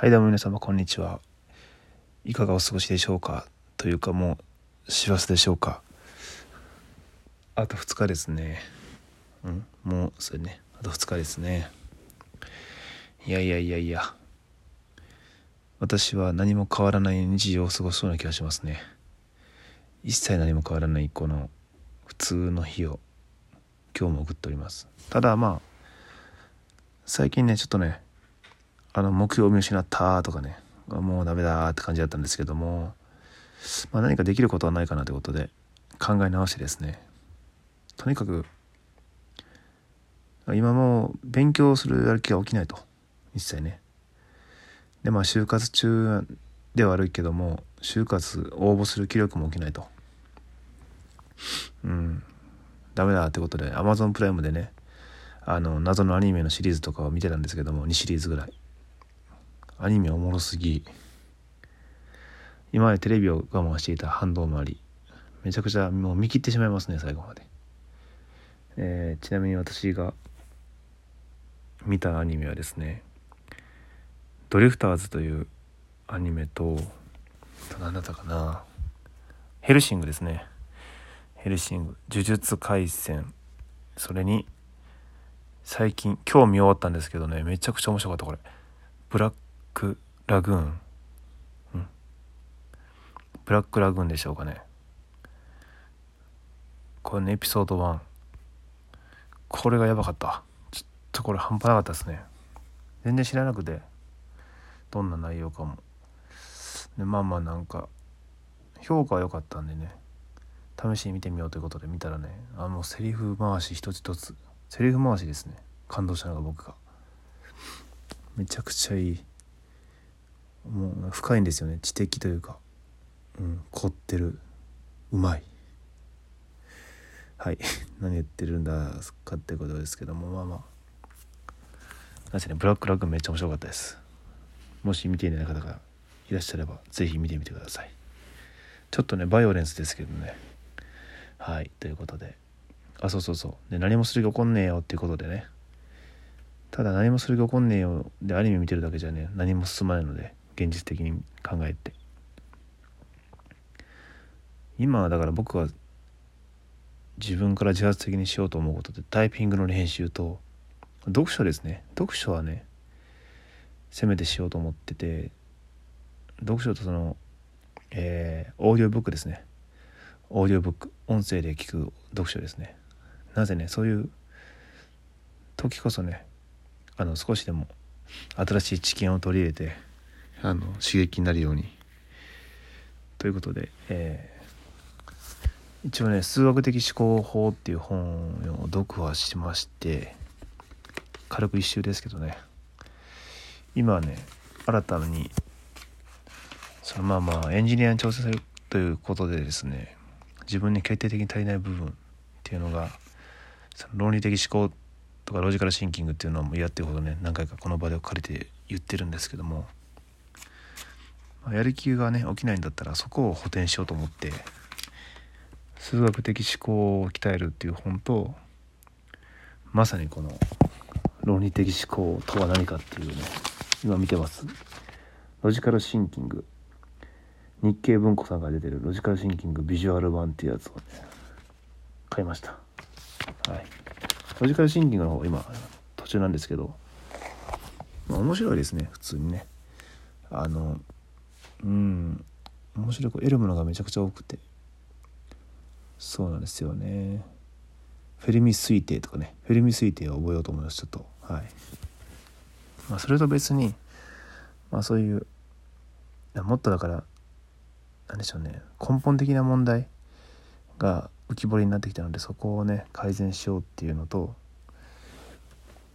はいどうも皆様こんにちは。いかがお過ごしでしょうか？というかもう師走でしょうか？あと2日ですね。うんもうそれねあと2日ですね。いやいやいやいや私は何も変わらない日常を過ごそうな気がしますね。一切何も変わらないこの普通の日を今日も送っております。ただまあ最近ねちょっとねあの目標を見失ったとかね。もうダメだって感じだったんですけども、まあ、何かできることはないかなということで考え直してですね。とにかく今もう勉強するやる気が起きないと。一切ね。でまあ就活中では悪いけども就活応募する気力も起きないと。うん。ダメだってことで Amazon プライムでねあの謎のアニメのシリーズとかを見てたんですけども2シリーズぐらい。アニメおもろすぎ。今までテレビを我慢していた反動もありめちゃくちゃもう見切ってしまいますね最後まで、えー、ちなみに私が見たアニメはですね「ドリフターズ」というアニメと何だったかなヘルシングですね。ヘルシング。呪術廻戦。それに最近今日見終わったんですけどねめちゃくちゃ面白かったこれ。ブラックラグーン、うん、ブラックラグーンでしょうかね。これねエピソード1これがやばかった。ちょっとこれ半端なかったですね。全然知らなくてどんな内容かも。でまあまあなんか評価は良かったんでね。試しに見てみようということで見たらねあのセリフ回し一つ一つ。セリフ回しですね。感動したのが僕が。めちゃくちゃいい。もう深いんですよね。知的というか、うん、凝ってる。うまい。はい。何言ってるんだかってことですけども。まあまあ。なぜねブラックラックめっちゃ面白かったです。もし見ていない方がいらっしゃれば是非見てみてください。ちょっとねバイオレンスですけどね。はい。ということで。あそうそうそう。で何もする気起こんねえよっていうことでね。ただ何もする気起こんねえよでアニメ見てるだけじゃね何も進まないので。現実的に考えて。今はだから僕は自分から自発的にしようと思うことでタイピングの練習と読書ですね。読書はねせめてしようと思ってて読書とそのえー、オーディオブックですね。オーディオブック音声で聞く読書ですね。なぜねそういう時こそねあの少しでも新しい知見を取り入れてあの刺激になるように。ということで、えー、一応ね数学的思考法っていう本を読破しまして軽く一周ですけどね。今はね新たにそのまあまあエンジニアに挑戦するということでですね自分に決定的に足りない部分っていうのがその論理的思考とかロジカルシンキングっていうのも嫌っていうほどね何回かこの場で借りて言ってるんですけどもやる気がね起きないんだったらそこを補填しようと思って数学的思考を鍛えるっていう本とまさにこの論理的思考とは何かっていうね今見てます。ロジカルシンキング。日経文庫さんが出てるロジカルシンキングビジュアル版っていうやつをね買いました。はい。ロジカルシンキングの方今途中なんですけど、面白いですね普通にね。あのうん。面白い得るものがめちゃくちゃ多くて。そうなんですよね。フェルミ推定とかね。フェルミ推定を覚えようと思いますちょっと。はい。まあそれと別にまあそういうもっとだから何でしょうね。根本的な問題が浮き彫りになってきたのでそこをね改善しようっていうのと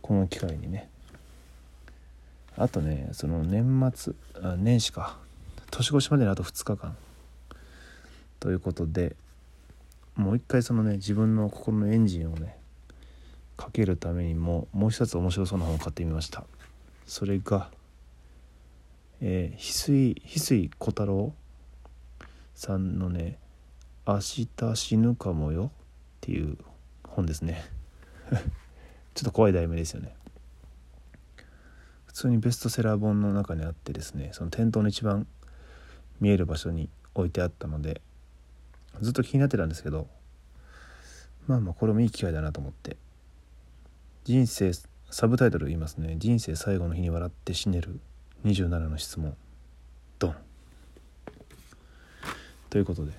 この機会にね。あとねその年末あ年始か。年越しまでのあと2日間。ということでもう一回そのね自分の心のエンジンをねかけるためにももう一つ面白そうな本を買ってみました。それがえー、翡翠翡翠小太郎さんのね「明日死ぬかもよ」っていう本ですね。ちょっと怖い題名ですよね。普通にベストセラー本の中にあってですねその店頭の一番見える場所に置いてあったのでずっと気になってたんですけどまあまあこれもいい機会だなと思って人生サブタイトル言いますね。人生最後の日に笑って死ねる27の質問。ドン。ということで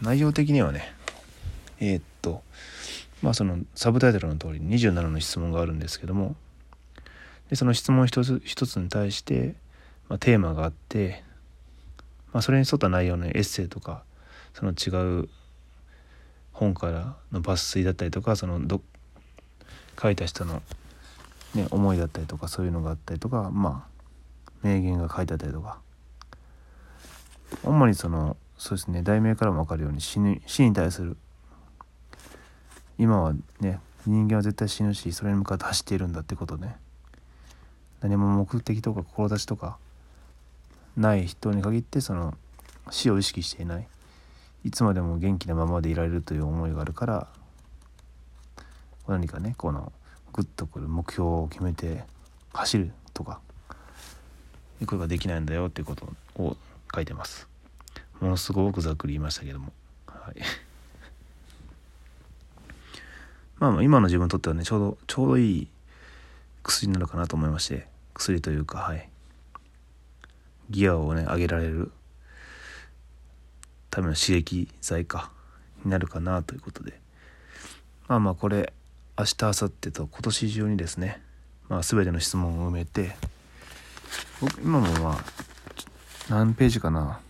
内容的にはねえー、っとまあそのサブタイトルの通り27の質問があるんですけどもでその質問一つ一つに対して、まあ、テーマがあって、まあ、それに沿った内容のエッセイとかその違う本からの抜粋だったりとかそのど書いた人の、ね、思いだったりとかそういうのがあったりとかまあ名言が書いてあったりとか。主にそのそうですね題名からも分かるように死に死に対する。今はね人間は絶対死ぬしそれに向かって走っているんだってことね何も目的とか志とかない人に限ってその死を意識していない。いつまでも元気なままでいられるという思いがあるから何かねこのグッとくる目標を決めて走るとかいうこれができないんだよっていうことを書いてます。ものすごくざっくり言いましたけども。はい。まあ今の自分にとってはねちょうどちょうどいい薬なるかなと思いまして薬というかはい。ギアをね上げられるための刺激剤かになるかなということで。まあまあこれ明日明後日と今年中にですね、まあ、全ての質問を埋めて僕今もまあ何ページかな。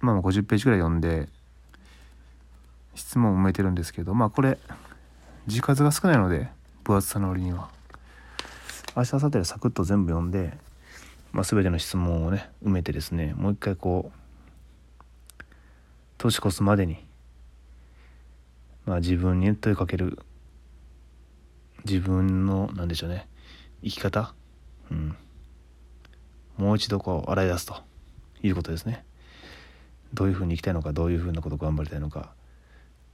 まあ50ページぐらい読んで質問を埋めてるんですけどまあこれ字数が少ないので分厚さの割には。明日明後日でサクッと全部読んで、まあ、全ての質問をね埋めてですねもう一回こう年越すまでにまあ自分に問いかける自分の何でしょうね生き方うんもう一度こう洗い出すということですね。どういうふうに生きたいのかどういうふうなことを頑張りたいのかっ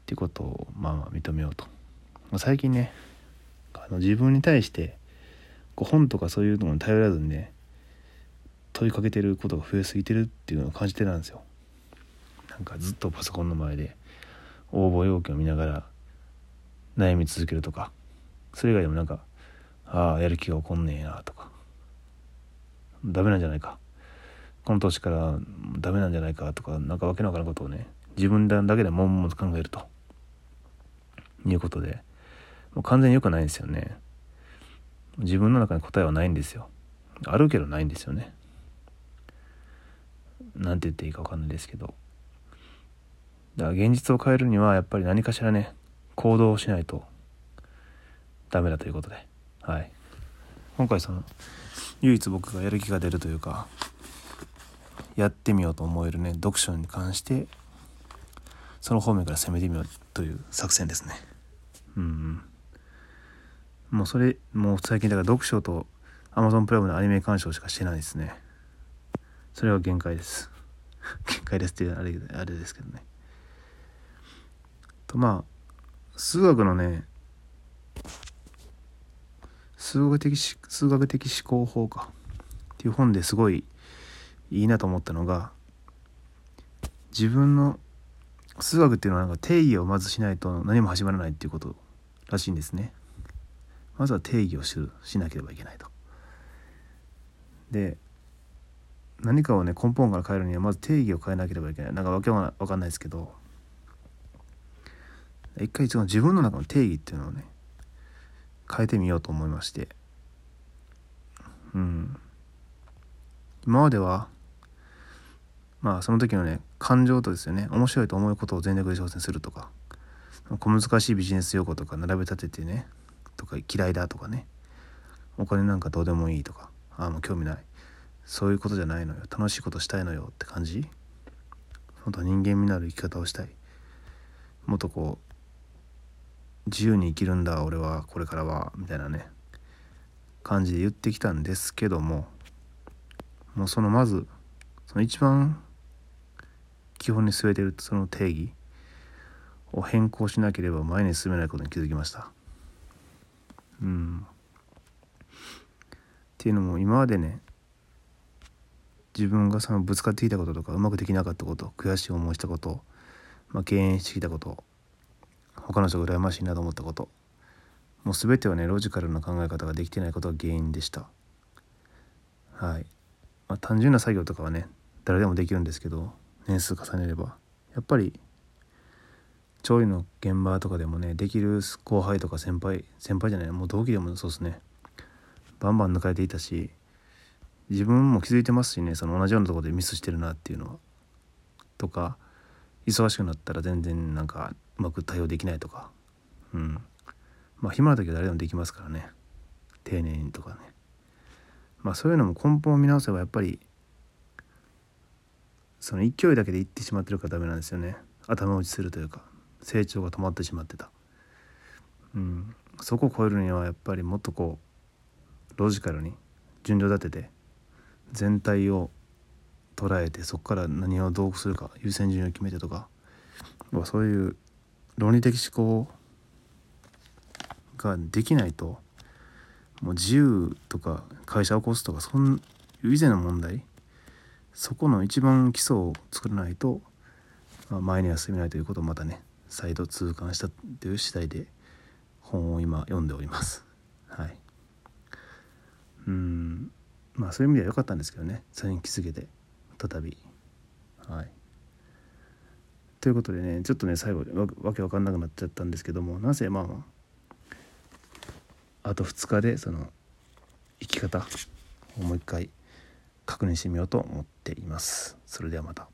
ていうことをまあ認めようと。最近ねあの自分に対してこう本とかそういうのに頼らずにね問いかけてることが増えすぎてるっていうのを感じてたんですよ。なんかずっとパソコンの前で応募要件を見ながら悩み続けるとかそれ以外でもなんかああやる気が起こんねえなとかダメなんじゃないかこの年からダメなんじゃないかとかなんかわけのわからんことをね自分だけで悶々と考えるということでもう完全に良くないんですよね。自分の中に答えはないんですよ。あるけどないんですよね。なんて言っていいか分かんないですけど。だから現実を変えるにはやっぱり何かしらね行動をしないとダメだということで。はい。今回その唯一僕がやる気が出るというかやってみようと思えるね読書に関してその方面から攻めてみようという作戦ですね。うん。もうそれもう最近だから読書と Amazon プライムのアニメ鑑賞しかしてないですね。それは限界です。限界ですっていうあれあれですけどね。とまあ数学のね数学的数学的思考法か。っていう本ですごいいいなと思ったのが自分の数学っていうのはなんか定義をまずしないと何も始まらないっていうことらしいんですね。まずは定義をししなければいけないと。で何かをね根本から変えるにはまず定義を変えなければいけない。なんかわけわかんないですけど。一回その自分の中の定義っていうのをね変えてみようと思いまして。うん。今まではまあその時のね感情とですよね面白いと思うことを全力で挑戦するとか小難しいビジネス用語とか並べ立ててねとか嫌いだとかね。お金なんかどうでもいいとか。ああもう興味ない。そういうことじゃないのよ。楽しいことしたいのよって感じ。本当人間味のある生き方をしたい。もっとこう自由に生きるんだ。俺はこれからは。みたいなね。感じで言ってきたんですけども。もうそのまずその一番基本に据えてるその定義を変更しなければ前に進めないことに気づきました。うん。っていうのも今までね自分がそのぶつかってきたこととかうまくできなかったこと悔しい思いしたことまあ、敬遠してきたこと他の人が羨ましいなと思ったこともう全てはねロジカルな考え方ができてないことが原因でした。はい、まあ、単純な作業とかはね誰でもできるんですけど年数重ねればやっぱり調理の現場とかでもねできる後輩とか先輩先輩じゃないもう同期でもそうですね。バンバン抜かれていたし自分も気づいてますしねその同じようなとこでミスしてるなっていうのは。とか忙しくなったら全然なんかうまく対応できないとか。うん。まあ暇な時は誰でもできますからね。丁寧にとかね。まあそういうのも根本を見直せばやっぱりその勢いだけでいってしまってるからダメなんですよね。頭打ちするというか。成長が止まってしまってた。うん。そこを超えるにはやっぱりもっとこうロジカルに順序立てて全体を捉えてそこから何をどうするか優先順位を決めてとかそういう論理的思考ができないともう自由とか会社を起こすとかそん以前の問題そこの一番基礎を作らないと、あ、前には進めないということをまたね再度痛感したという次第で本を今読んでおります。はい、うんまあそういう意味では良かったんですけどねそれに気づけて。再びはいということでねちょっとね最後わわけわかんなくなっちゃったんですけどもなぜまあまああと2日でその生き方をもう一回確認してみようと思っています。それではまた。